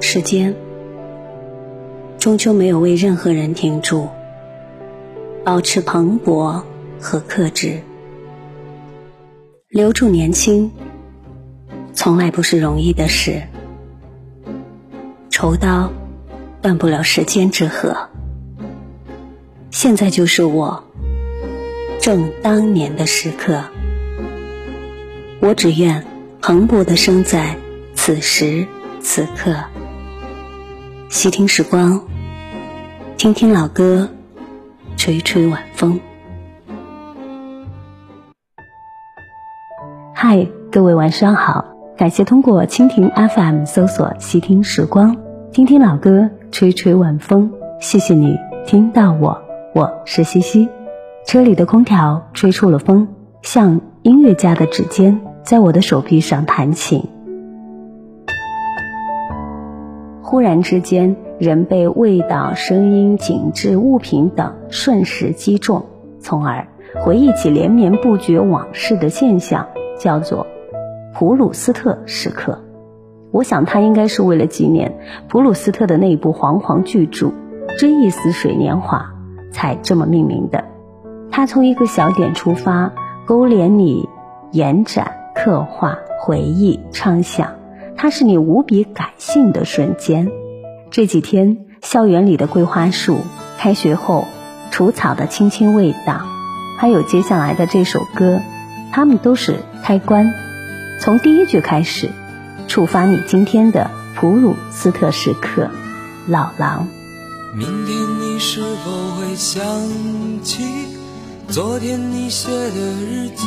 时间终究没有为任何人停住，保持蓬勃和克制，留住年轻，从来不是容易的事。愁刀断不了时间之河，现在就是我正当年的时刻。我只愿蓬勃的生在此时此刻。细听时光，听听老歌，吹吹晚风。嗨，各位晚上好，感谢通过蜻蜓 FM 搜索“细听时光”，听听老歌，吹吹晚风。谢谢你听到我，我是西西。车里的空调吹出了风，像音乐家的指尖在我的手臂上弹琴。忽然之间，人被味道、声音、景致、物品等瞬时击中，从而回忆起连绵不绝往事的现象，叫做普鲁斯特时刻。我想，他应该是为了纪念普鲁斯特的那部煌煌巨著《追忆似水年华》才这么命名的。他从一个小点出发，勾连你，延展、刻画、回忆、畅想。它是你无比感性的瞬间。这几天，校园里的桂花树，开学后除草的青青味道，还有接下来的这首歌，它们都是开关。从第一句开始，触发你今天的普鲁斯特时刻。老狼。明天你是否会想起昨天你写的日记？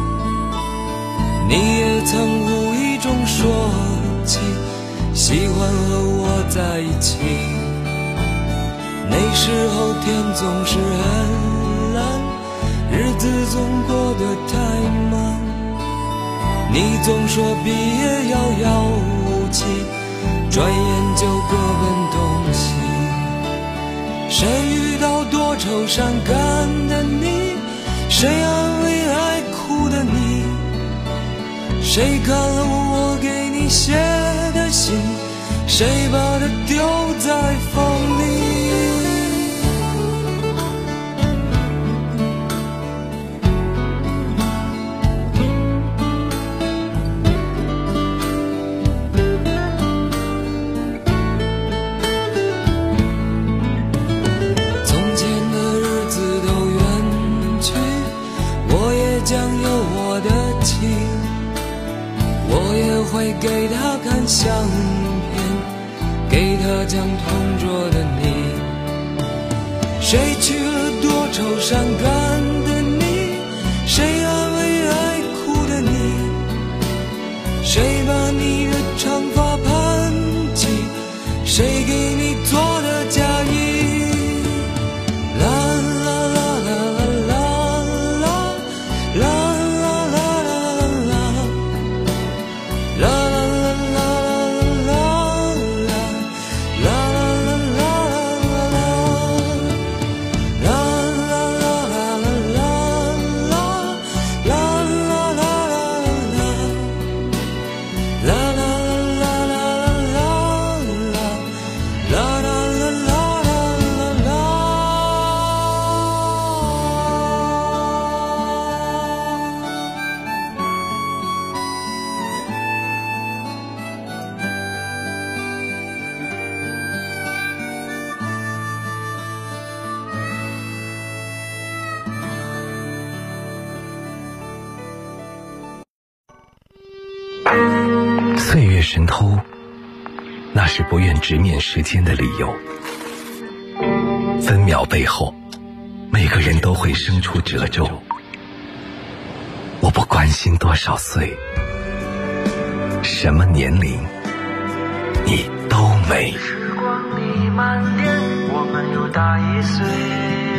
你也曾无意中说起喜欢和我在一起，那时候天总是很蓝，日子总过得太慢。你总说毕业遥遥无期，转眼就各奔东西。谁遇到多愁善感的你？谁安慰爱哭的你？谁看了我给你写的信？谁把它丢在风里？谁把你的长神偷，那是不愿直面时间的理由。分秒背后，每个人都会生出褶皱。我不关心多少岁，什么年龄，你都美。时光里慢点，我们又大一岁。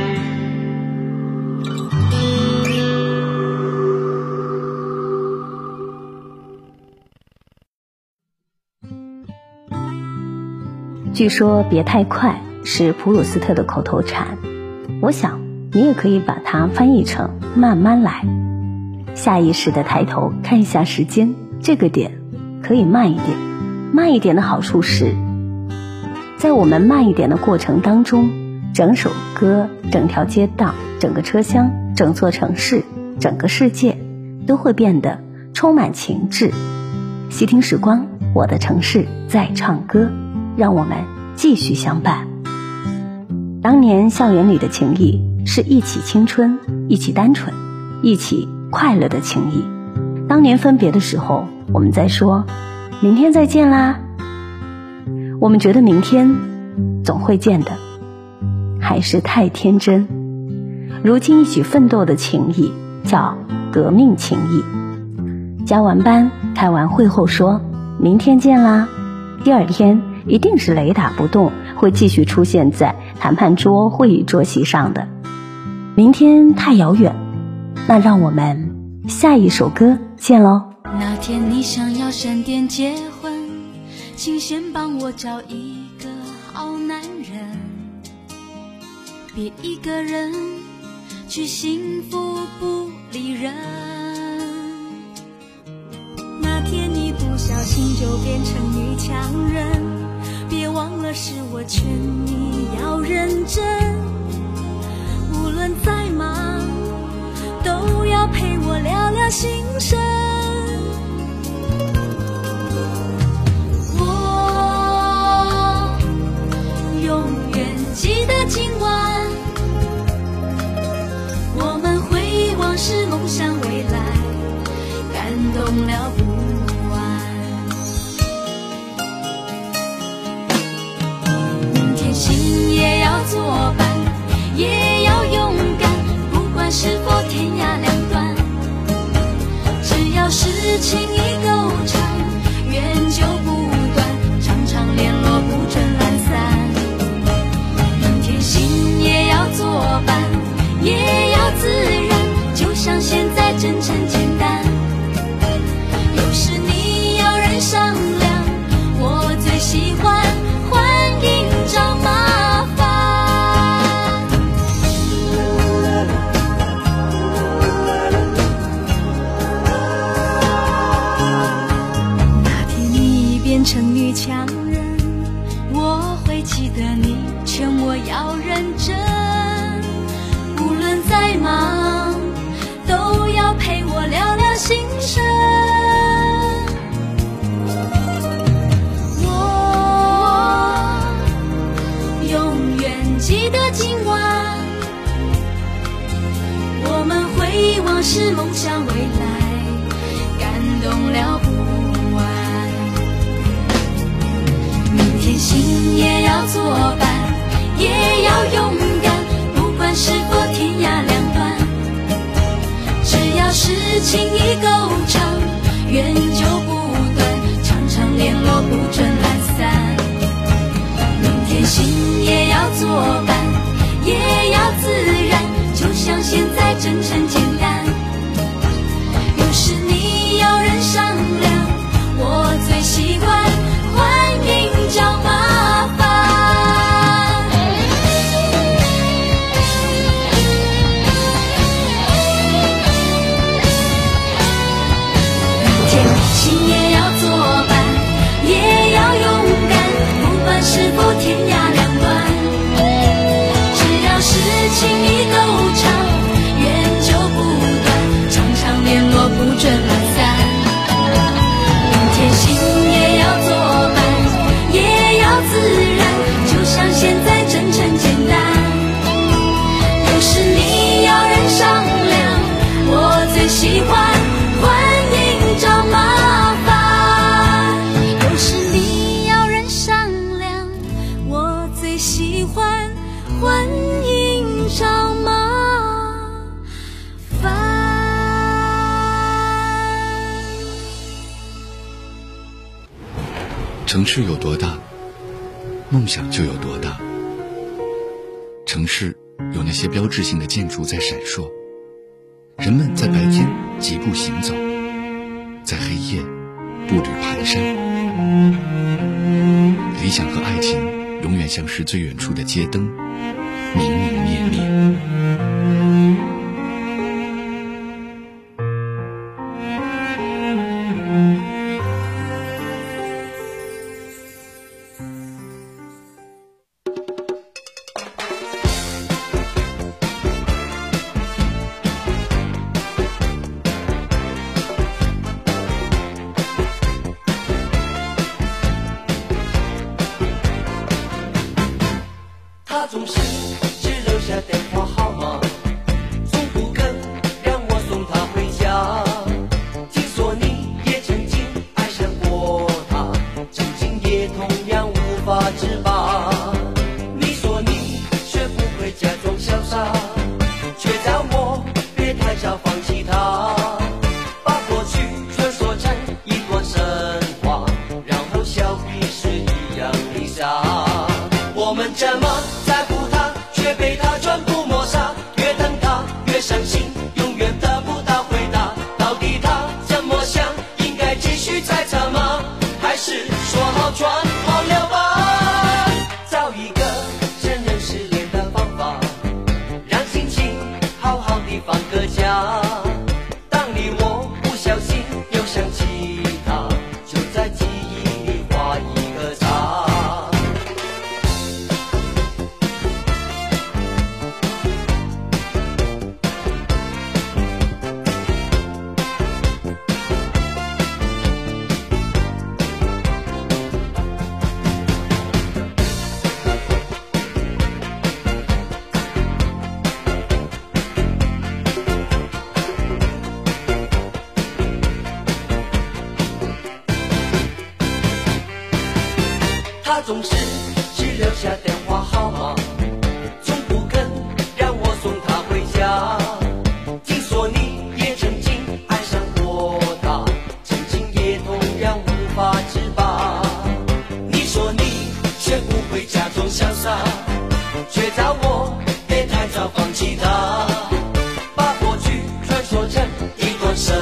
据说“别太快”是普鲁斯特的口头禅，我想你也可以把它翻译成“慢慢来”。下意识的抬头看一下时间，这个点可以慢一点。慢一点的好处是，在我们慢一点的过程当中，整首歌、整条街道、整个车厢、整座城市、整个世界都会变得充满情致。细听时光，我的城市在唱歌。让我们继续相伴。当年校园里的情谊，是一起青春，一起单纯，一起快乐的情谊。当年分别的时候，我们在说“明天再见啦”，我们觉得明天总会见的，还是太天真。如今一起奋斗的情谊，叫革命情谊。加完班、开完会后说“明天见啦”，第二天。一定是雷打不动，会继续出现在谈判桌、会议桌席上的。明天太遥远，那让我们下一首歌见喽。那天你想要闪电结婚，请先帮我找一个好男人，别一个人去幸福不理人。那天你不小心就变成女强人。别忘了，是我劝你要认真，无论再忙，都要陪我聊聊心声。我永远记得今晚，心也要作伴，也要勇敢，不管是否天涯两端。只要是情意够长，缘就不断，常常联络不准懒散。明天心也要作伴，也要自然，就像现在真诚简单。市有多大，梦想就有多大。城市有那些标志性的建筑在闪烁，人们在白天疾步行走，在黑夜步履蹒跚。理想和爱情永远像是最远处的街灯，明明灭灭。总是只留下电话号码，从不肯让我送她回家。听说你也曾经爱上过他，曾经也同样无法自拔。你说你学不会假装潇洒，却叫我别太早放弃他，把过去传说成一段神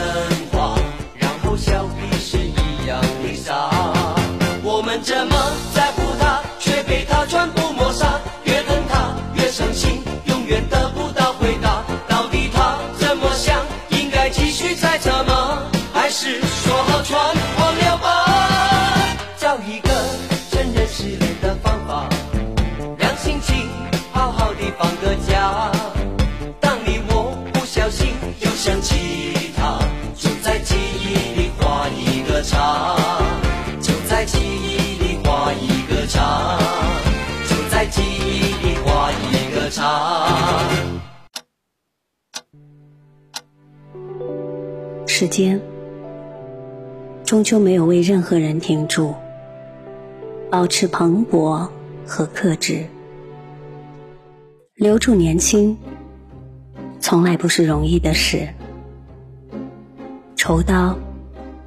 话，然后笑彼是一样的傻。我们这么一个叉。时间终究没有为任何人停住，保持蓬勃和克制，留住年轻，从来不是容易的事。仇刀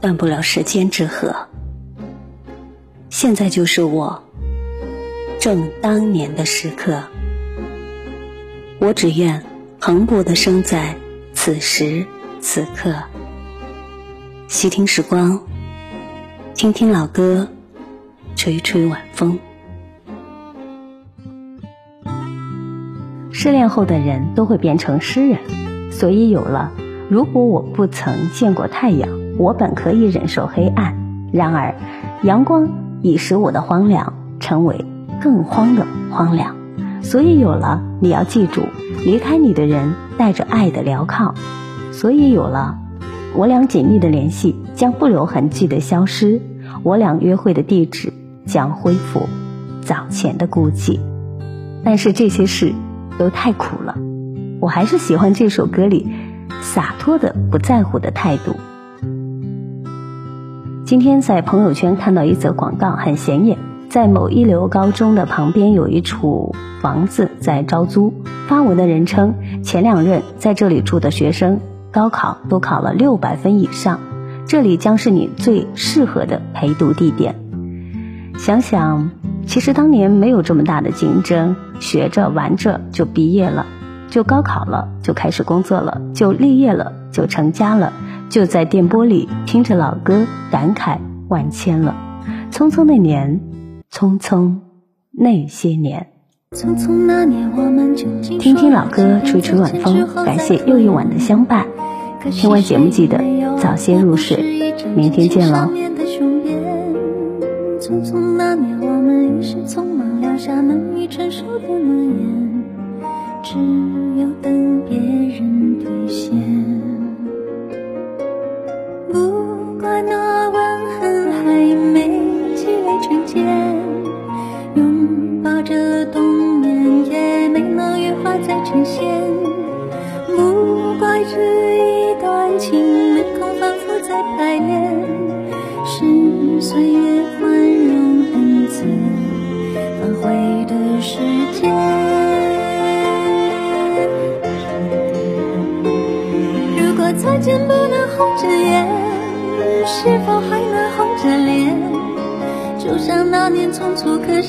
断不了时间之河，现在就是我正当年的时刻。我只愿蓬勃的生在此时此刻。细听时光，听听老歌，吹吹晚风。失恋后的人都会变成诗人，所以有了“如果我不曾见过太阳，我本可以忍受黑暗。然而，阳光已使我的荒凉成为更荒的荒凉。”所以有了“你要记住，离开你的人带着爱的镣铐。”所以有了。我俩紧密的联系将不留痕迹的消失，我俩约会的地址将恢复早前的孤寂。但是这些事都太苦了，我还是喜欢这首歌里洒脱的不在乎的态度。今天在朋友圈看到一则广告，很显眼，在某一流高中的旁边有一处房子在招租，发文的人称前两任在这里住的学生。高考都考了六百分以上，这里将是你最适合的陪读地点。想想，其实当年没有这么大的竞争，学着玩着就毕业了，就高考了，就开始工作了，就立业了，就成家了，就在电波里听着老歌，感慨万千了。匆匆那年，匆匆那些年。匆匆那年，我们究竟听听老歌，吹吹晚风，感谢又一晚的相伴。听完节目记得早些入睡，明天见喽。匆匆那年，我们一时匆忙撂下难以承受的诺言，只有等别人兑现。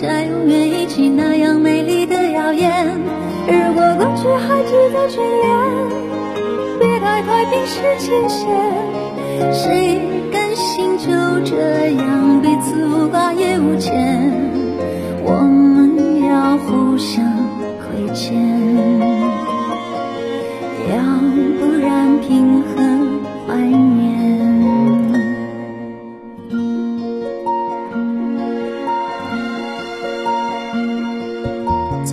下永远一起那样美丽的谣言。如果过去还值得眷恋，别太快冰释前嫌。谁甘心就这样彼此无挂也无牵？我们要互相亏欠，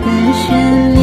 的旋律。